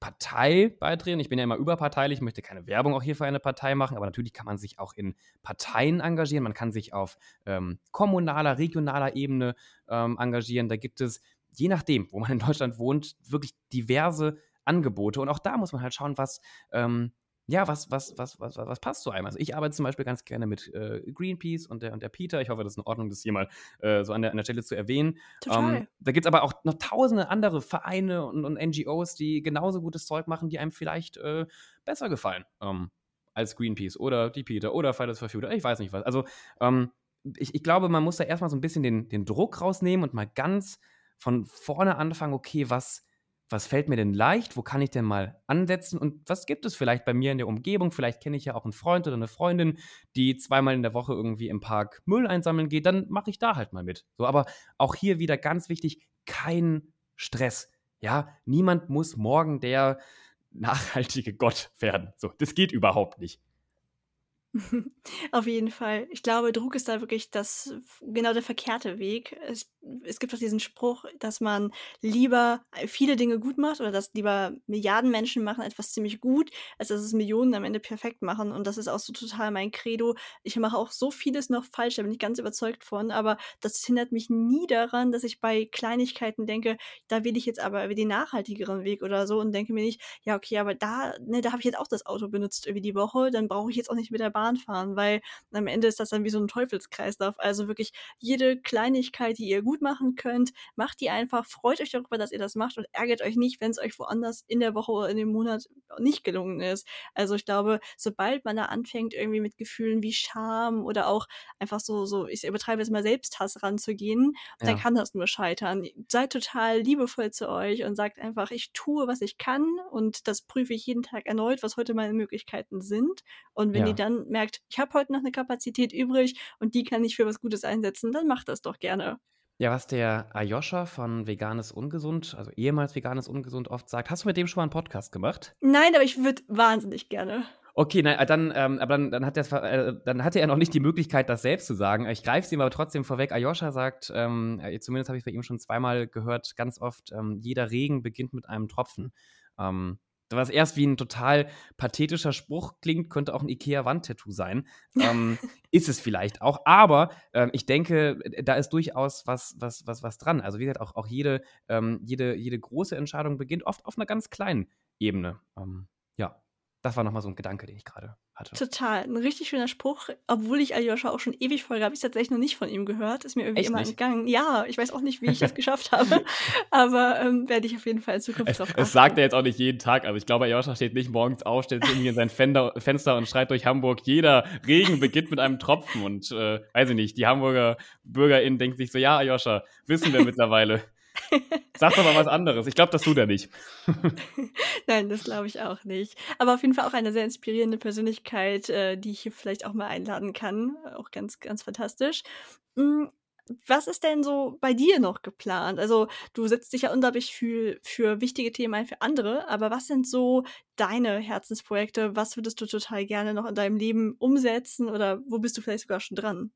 Partei beitreten. Ich bin ja immer überparteilich, ich möchte keine Werbung auch hier für eine Partei machen, aber natürlich kann man sich auch in Parteien engagieren. Man kann sich auf ähm, kommunaler, regionaler Ebene ähm, engagieren. Da gibt es, je nachdem, wo man in Deutschland wohnt, wirklich diverse Angebote. Und auch da muss man halt schauen, was ähm, ja, was, was, was, was, was passt zu einem? Also ich arbeite zum Beispiel ganz gerne mit äh, Greenpeace und der, und der Peter. Ich hoffe, das ist in Ordnung, das hier mal äh, so an der, an der Stelle zu erwähnen. Total. Ähm, da gibt es aber auch noch tausende andere Vereine und, und, NGOs, die genauso gutes Zeug machen, die einem vielleicht äh, besser gefallen ähm, als Greenpeace oder die Peter oder Fridays for Future. Ich weiß nicht was. Also ähm, ich, ich glaube, man muss da erstmal so ein bisschen den, den Druck rausnehmen und mal ganz von vorne anfangen, okay, was was fällt mir denn leicht, wo kann ich denn mal ansetzen und was gibt es vielleicht bei mir in der Umgebung? Vielleicht kenne ich ja auch einen Freund oder eine Freundin, die zweimal in der Woche irgendwie im Park Müll einsammeln geht, dann mache ich da halt mal mit. So, aber auch hier wieder ganz wichtig, kein Stress. Ja, niemand muss morgen der nachhaltige Gott werden. So, das geht überhaupt nicht. Auf jeden Fall. Ich glaube, Druck ist da wirklich das genau der verkehrte Weg. Es, es gibt auch diesen Spruch, dass man lieber viele Dinge gut macht oder dass lieber Milliarden Menschen machen etwas ziemlich gut, als dass es Millionen am Ende perfekt machen. Und das ist auch so total mein Credo. Ich mache auch so vieles noch falsch, da bin ich ganz überzeugt von, aber das hindert mich nie daran, dass ich bei Kleinigkeiten denke, da will ich jetzt aber den nachhaltigeren Weg oder so und denke mir nicht, ja, okay, aber da, ne, da habe ich jetzt auch das Auto benutzt irgendwie die Woche, dann brauche ich jetzt auch nicht mit der Bahn Bahn fahren, weil am Ende ist das dann wie so ein Teufelskreislauf. Also wirklich jede Kleinigkeit, die ihr gut machen könnt, macht die einfach, freut euch darüber, dass ihr das macht und ärgert euch nicht, wenn es euch woanders in der Woche oder in dem Monat nicht gelungen ist. Also ich glaube, sobald man da anfängt, irgendwie mit Gefühlen wie Scham oder auch einfach so, so, ich übertreibe jetzt mal Selbsthass ranzugehen, ja. dann kann das nur scheitern. Seid total liebevoll zu euch und sagt einfach, ich tue, was ich kann und das prüfe ich jeden Tag erneut, was heute meine Möglichkeiten sind. Und wenn ja. die dann merkt, ich habe heute noch eine Kapazität übrig und die kann ich für was Gutes einsetzen, dann macht das doch gerne. Ja, was der Ayosha von Veganes Ungesund, also ehemals Veganes Ungesund, oft sagt. Hast du mit dem schon mal einen Podcast gemacht? Nein, aber ich würde wahnsinnig gerne. Okay, nein, dann, ähm, aber dann, dann, hat äh, dann hatte er noch nicht die Möglichkeit, das selbst zu sagen. Ich greife es ihm aber trotzdem vorweg. Ayosha sagt, ähm, äh, zumindest habe ich bei ihm schon zweimal gehört, ganz oft, ähm, jeder Regen beginnt mit einem Tropfen. Ähm, was erst wie ein total pathetischer Spruch klingt, könnte auch ein IKEA-Wandtattoo sein. Ähm, ist es vielleicht auch. Aber ähm, ich denke, da ist durchaus was, was, was, was dran. Also wie gesagt, auch, auch jede, ähm, jede, jede große Entscheidung beginnt oft auf einer ganz kleinen Ebene. Ähm, ja, das war nochmal so ein Gedanke, den ich gerade hatte. Total. Ein richtig schöner Spruch. Obwohl ich Aljoscha auch schon ewig folge, habe ich tatsächlich noch nicht von ihm gehört. Ist mir irgendwie Echt immer nicht? entgangen. Ja, ich weiß auch nicht, wie ich das geschafft habe. Aber ähm, werde ich auf jeden Fall in Zukunft es, drauf achten. Das sagt er jetzt auch nicht jeden Tag. Also ich glaube, Aljoscha steht nicht morgens auf, sich irgendwie in sein Fender, Fenster und schreit durch Hamburg, jeder Regen beginnt mit einem Tropfen. Und äh, weiß ich nicht, die Hamburger BürgerInnen denken sich so, ja, Aljoscha, wissen wir mittlerweile. Sag doch mal was anderes. Ich glaube, das tut er nicht. Nein, das glaube ich auch nicht. Aber auf jeden Fall auch eine sehr inspirierende Persönlichkeit, äh, die ich hier vielleicht auch mal einladen kann. Auch ganz, ganz fantastisch. Hm, was ist denn so bei dir noch geplant? Also, du setzt dich ja unglaublich viel für wichtige Themen ein für andere, aber was sind so deine Herzensprojekte? Was würdest du total gerne noch in deinem Leben umsetzen oder wo bist du vielleicht sogar schon dran?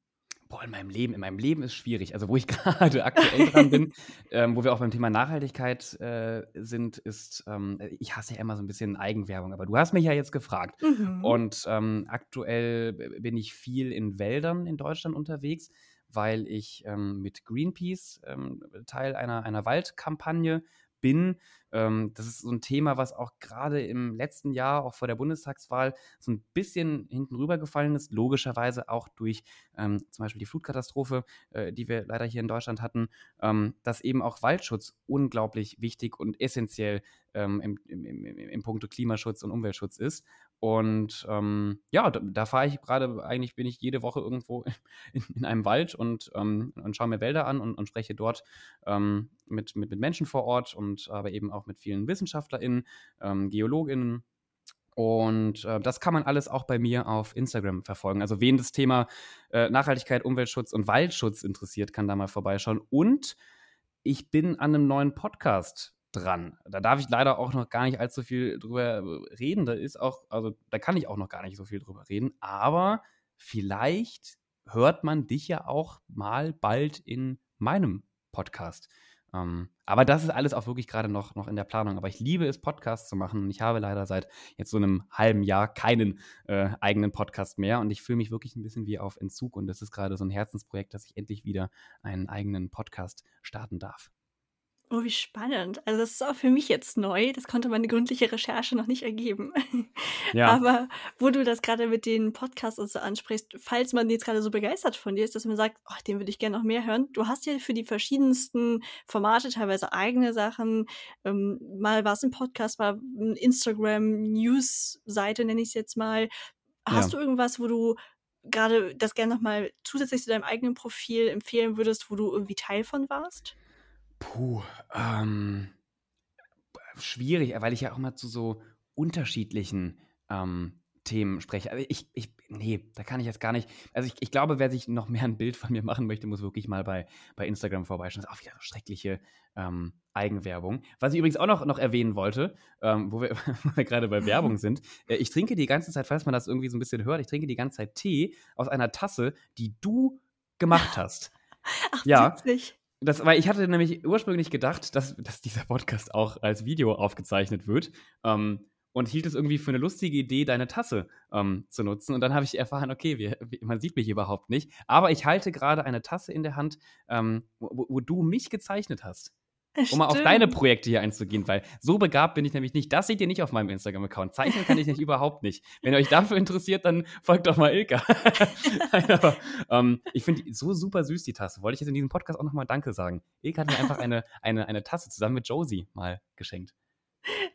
Boah, in meinem Leben, in meinem Leben ist schwierig. Also, wo ich gerade aktuell dran bin, ähm, wo wir auch beim Thema Nachhaltigkeit äh, sind, ist, ähm, ich hasse ja immer so ein bisschen Eigenwerbung, aber du hast mich ja jetzt gefragt. Mhm. Und ähm, aktuell bin ich viel in Wäldern in Deutschland unterwegs, weil ich ähm, mit Greenpeace ähm, Teil einer, einer Waldkampagne bin. Ähm, das ist so ein Thema, was auch gerade im letzten Jahr, auch vor der Bundestagswahl, so ein bisschen hinten rübergefallen ist. Logischerweise auch durch ähm, zum Beispiel die Flutkatastrophe, äh, die wir leider hier in Deutschland hatten, ähm, dass eben auch Waldschutz unglaublich wichtig und essentiell ähm, im, im, im, im Punkto Klimaschutz und Umweltschutz ist. Und ähm, ja, da, da fahre ich gerade, eigentlich bin ich jede Woche irgendwo in, in einem Wald und, ähm, und schaue mir Wälder an und, und spreche dort ähm, mit, mit, mit Menschen vor Ort und aber eben auch mit vielen WissenschaftlerInnen, ähm, GeologInnen. Und äh, das kann man alles auch bei mir auf Instagram verfolgen. Also wen das Thema äh, Nachhaltigkeit, Umweltschutz und Waldschutz interessiert, kann da mal vorbeischauen. Und ich bin an einem neuen Podcast dran. Da darf ich leider auch noch gar nicht allzu viel drüber reden. Da ist auch, also da kann ich auch noch gar nicht so viel drüber reden. Aber vielleicht hört man dich ja auch mal bald in meinem Podcast. Ähm, aber das ist alles auch wirklich gerade noch, noch in der Planung. Aber ich liebe es, Podcasts zu machen. Und ich habe leider seit jetzt so einem halben Jahr keinen äh, eigenen Podcast mehr. Und ich fühle mich wirklich ein bisschen wie auf Entzug. Und das ist gerade so ein Herzensprojekt, dass ich endlich wieder einen eigenen Podcast starten darf. Oh, wie spannend. Also das ist auch für mich jetzt neu. Das konnte meine gründliche Recherche noch nicht ergeben. Ja. Aber wo du das gerade mit den Podcasts und so ansprichst, falls man jetzt gerade so begeistert von dir ist, dass man sagt, oh, den würde ich gerne noch mehr hören. Du hast ja für die verschiedensten Formate teilweise eigene Sachen. Ähm, mal war es ein Podcast, mal eine Instagram-News-Seite, nenne ich es jetzt mal. Hast ja. du irgendwas, wo du gerade das gerne nochmal zusätzlich zu deinem eigenen Profil empfehlen würdest, wo du irgendwie Teil von warst? Puh, ähm, schwierig, weil ich ja auch mal zu so unterschiedlichen ähm, Themen spreche. Also ich, ich, nee, da kann ich jetzt gar nicht. Also ich, ich glaube, wer sich noch mehr ein Bild von mir machen möchte, muss wirklich mal bei, bei Instagram vorbeischauen. Das ist auch wieder so schreckliche ähm, Eigenwerbung. Was ich übrigens auch noch, noch erwähnen wollte, ähm, wo wir, wir gerade bei Werbung sind. Äh, ich trinke die ganze Zeit, falls man das irgendwie so ein bisschen hört, ich trinke die ganze Zeit Tee aus einer Tasse, die du gemacht hast. Ach, ja. witzig. Das, weil ich hatte nämlich ursprünglich gedacht, dass, dass dieser Podcast auch als Video aufgezeichnet wird. Ähm, und hielt es irgendwie für eine lustige Idee, deine Tasse ähm, zu nutzen. Und dann habe ich erfahren, okay, wir, man sieht mich überhaupt nicht. Aber ich halte gerade eine Tasse in der Hand, ähm, wo, wo, du mich gezeichnet hast. Stimmt. Um mal auf deine Projekte hier einzugehen, weil so begabt bin ich nämlich nicht. Das seht ihr nicht auf meinem Instagram-Account. Zeichnen kann ich nicht überhaupt nicht. Wenn ihr euch dafür interessiert, dann folgt doch mal Ilka. Aber, ähm, ich finde so super süß, die Tasse. Wollte ich jetzt in diesem Podcast auch nochmal Danke sagen. Ilka hat mir einfach eine, eine, eine Tasse zusammen mit Josie mal geschenkt.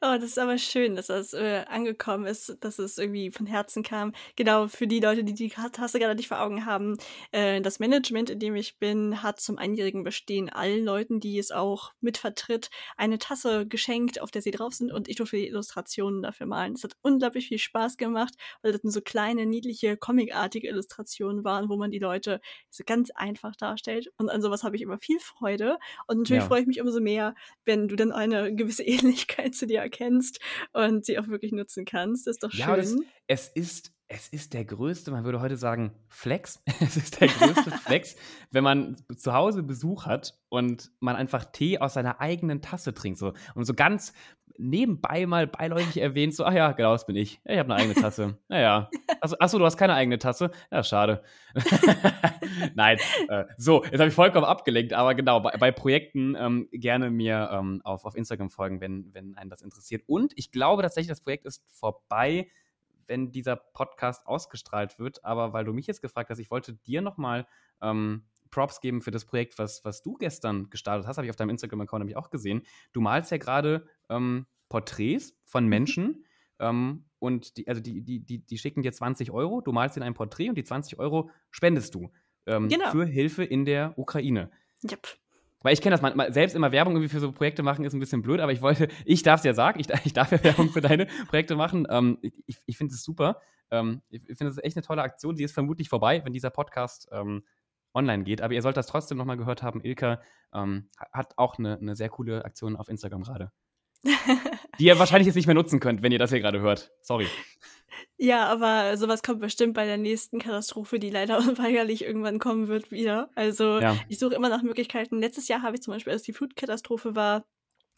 Oh, das ist aber schön, dass das äh, angekommen ist, dass es irgendwie von Herzen kam. Genau, für die Leute, die die Tasse gerade nicht vor Augen haben, äh, das Management, in dem ich bin, hat zum einjährigen Bestehen allen Leuten, die es auch mitvertritt, eine Tasse geschenkt, auf der sie drauf sind und ich durfte die Illustrationen dafür malen. Es hat unglaublich viel Spaß gemacht, weil das so kleine, niedliche, comicartige Illustrationen waren, wo man die Leute so ganz einfach darstellt. Und an sowas habe ich immer viel Freude. Und natürlich ja. freue ich mich umso mehr, wenn du dann eine gewisse Ähnlichkeit zu dir erkennst und sie auch wirklich nutzen kannst. Das ist doch schön. Ja, das, es ist es ist der größte, man würde heute sagen, Flex. Es ist der größte Flex, wenn man zu Hause Besuch hat und man einfach Tee aus seiner eigenen Tasse trinkt. So, und so ganz nebenbei mal beiläufig erwähnt, so, ach ja, genau, das bin ich. ich habe eine eigene Tasse. Naja. Achso, achso, du hast keine eigene Tasse? Ja, schade. Nein. Äh, so, jetzt habe ich vollkommen abgelenkt, aber genau, bei, bei Projekten ähm, gerne mir ähm, auf, auf Instagram folgen, wenn, wenn einen das interessiert. Und ich glaube tatsächlich, das Projekt ist vorbei wenn dieser Podcast ausgestrahlt wird. Aber weil du mich jetzt gefragt hast, ich wollte dir nochmal ähm, Props geben für das Projekt, was, was du gestern gestartet hast, habe ich auf deinem Instagram-Account nämlich auch gesehen. Du malst ja gerade ähm, Porträts von mhm. Menschen ähm, und die, also die, die, die, die schicken dir 20 Euro, du malst in ein Porträt und die 20 Euro spendest du ähm, genau. für Hilfe in der Ukraine. Yep. Weil ich kenne das, man, selbst immer Werbung irgendwie für so Projekte machen ist ein bisschen blöd, aber ich wollte, ich darf es ja sagen, ich, ich, darf ja Werbung für deine Projekte machen. Ähm, ich ich finde es super. Ähm, ich finde es echt eine tolle Aktion. Die ist vermutlich vorbei, wenn dieser Podcast ähm, online geht. Aber ihr sollt das trotzdem nochmal gehört haben. Ilka ähm, hat auch eine, eine sehr coole Aktion auf Instagram gerade. die ihr wahrscheinlich jetzt nicht mehr nutzen könnt, wenn ihr das hier gerade hört. Sorry. Ja, aber sowas kommt bestimmt bei der nächsten Katastrophe, die leider unweigerlich irgendwann kommen wird, wieder. Also ja. ich suche immer nach Möglichkeiten. Letztes Jahr habe ich zum Beispiel, als die Flutkatastrophe war,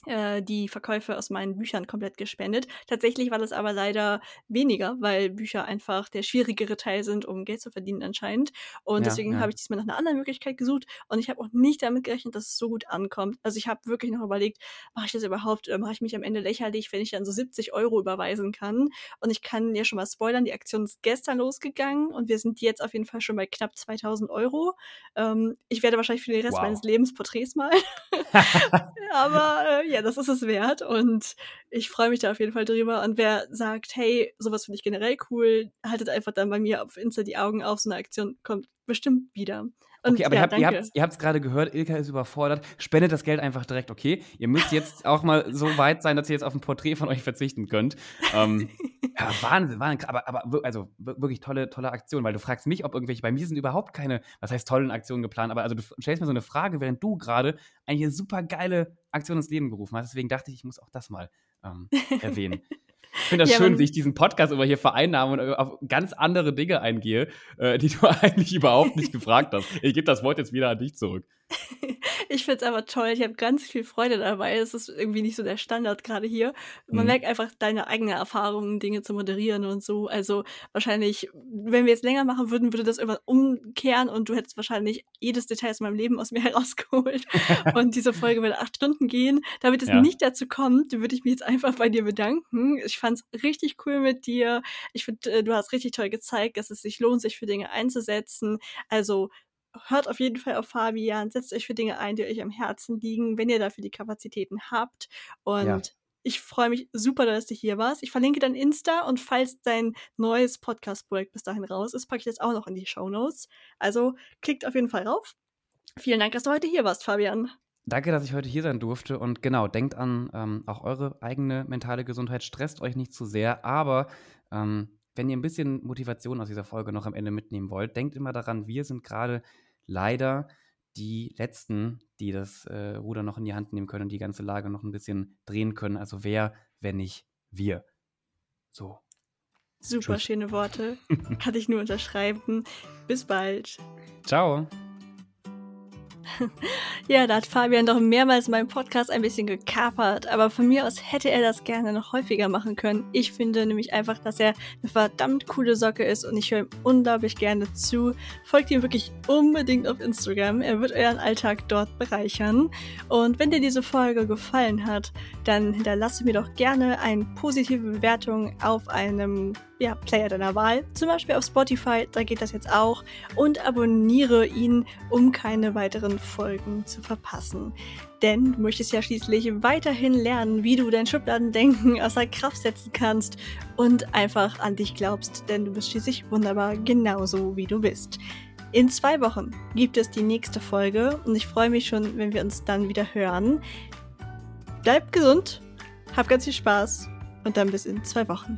äh, die Verkäufe aus meinen Büchern komplett gespendet. Tatsächlich war das aber leider weniger, weil Bücher einfach der schwierigere Teil sind, um Geld zu verdienen anscheinend. Und Ja, deswegen ja. habe ich diesmal nach einer anderen Möglichkeit gesucht und ich habe auch nicht damit gerechnet, dass es so gut ankommt. Also ich habe wirklich noch überlegt, mache ich das überhaupt oder mache ich mich am Ende lächerlich, wenn ich dann so 70 Euro überweisen kann. Und ich kann ja schon mal spoilern, die Aktion ist gestern losgegangen und wir sind jetzt auf jeden Fall schon bei knapp 2000 Euro. Ähm, ich werde wahrscheinlich für den Rest Wow. meines Lebens Porträts malen. Aber äh, ja, das ist es wert und ich freue mich da auf jeden Fall drüber. Und wer sagt, hey, sowas finde ich generell cool, haltet einfach dann bei mir auf Insta die Augen auf. So eine Aktion kommt bestimmt wieder. Und Okay, aber ja, ihr habt, ihr danke. habt, ihr gerade gehört, Ilka ist überfordert. Spendet das Geld einfach direkt, okay? Ihr müsst jetzt auch mal so weit sein, dass ihr jetzt auf ein Porträt von euch verzichten könnt. Ähm, ja, Wahnsinn, Wahnsinn. Aber, aber also wir- wirklich tolle, tolle Aktion, weil du fragst mich, ob irgendwelche, bei mir sind überhaupt keine, was heißt tollen Aktionen geplant, aber also du stellst mir so eine Frage, während du gerade eine super geile Aktion ins Leben gerufen hast. Deswegen dachte ich, ich muss auch das mal ähm, erwähnen. Ich finde das Ja, schön, wie ich diesen Podcast immer hier vereinnahme und auf ganz andere Dinge eingehe, äh, die du eigentlich überhaupt nicht gefragt hast. Ich gebe das Wort jetzt wieder an dich zurück. Ich finde es aber toll. Ich habe ganz viel Freude dabei. Es ist irgendwie nicht so der Standard gerade hier. Man Mhm. merkt einfach deine eigene Erfahrungen, Dinge zu moderieren und so. Also wahrscheinlich, wenn wir jetzt länger machen würden, würde das irgendwann umkehren und du hättest wahrscheinlich jedes Detail aus meinem Leben aus mir herausgeholt. und diese Folge würde acht Stunden gehen. Damit es Ja. nicht dazu kommt, würde ich mich jetzt einfach bei dir bedanken. Ich fand es richtig cool mit dir. Ich finde, äh, du hast richtig toll gezeigt, dass es sich lohnt, sich für Dinge einzusetzen. Also hört auf jeden Fall auf Fabian, setzt euch für Dinge ein, die euch am Herzen liegen, wenn ihr dafür die Kapazitäten habt. Und Ja. ich freue mich super, dass du hier warst. Ich verlinke dein Insta und falls dein neues Podcast-Projekt bis dahin raus ist, packe ich das auch noch in die Show Notes. Also klickt auf jeden Fall rauf. Vielen Dank, dass du heute hier warst, Fabian. Danke, dass ich heute hier sein durfte. Und genau, denkt an ähm, auch eure eigene mentale Gesundheit. Stresst euch nicht zu sehr. Aber ähm, wenn ihr ein bisschen Motivation aus dieser Folge noch am Ende mitnehmen wollt, denkt immer daran, wir sind gerade leider die Letzten, die das äh, Ruder noch in die Hand nehmen können und die ganze Lage noch ein bisschen drehen können. Also wer, wenn nicht wir. So. Super Tschüss. schöne Worte. Kann ich nur unterschreiben. Bis bald. Ciao. Ja, da hat Fabian doch mehrmals meinen Podcast ein bisschen gekapert, aber von mir aus hätte er das gerne noch häufiger machen können. Ich finde nämlich einfach, dass er eine verdammt coole Socke ist und ich höre ihm unglaublich gerne zu. Folgt ihm wirklich unbedingt auf Instagram. Er wird euren Alltag dort bereichern. Und wenn dir diese Folge gefallen hat, dann hinterlasse mir doch gerne eine positive Bewertung auf einem ja, Player deiner Wahl, zum Beispiel auf Spotify, da geht das jetzt auch, und abonniere ihn, um keine weiteren Folgen zu verpassen. Denn du möchtest ja schließlich weiterhin lernen, wie du dein Schubladendenken außer Kraft setzen kannst und einfach an dich glaubst, denn du bist schließlich wunderbar genauso wie du bist. In zwei Wochen gibt es die nächste Folge und ich freue mich schon, wenn wir uns dann wieder hören. Bleibt gesund, hab ganz viel Spaß und dann bis in zwei Wochen.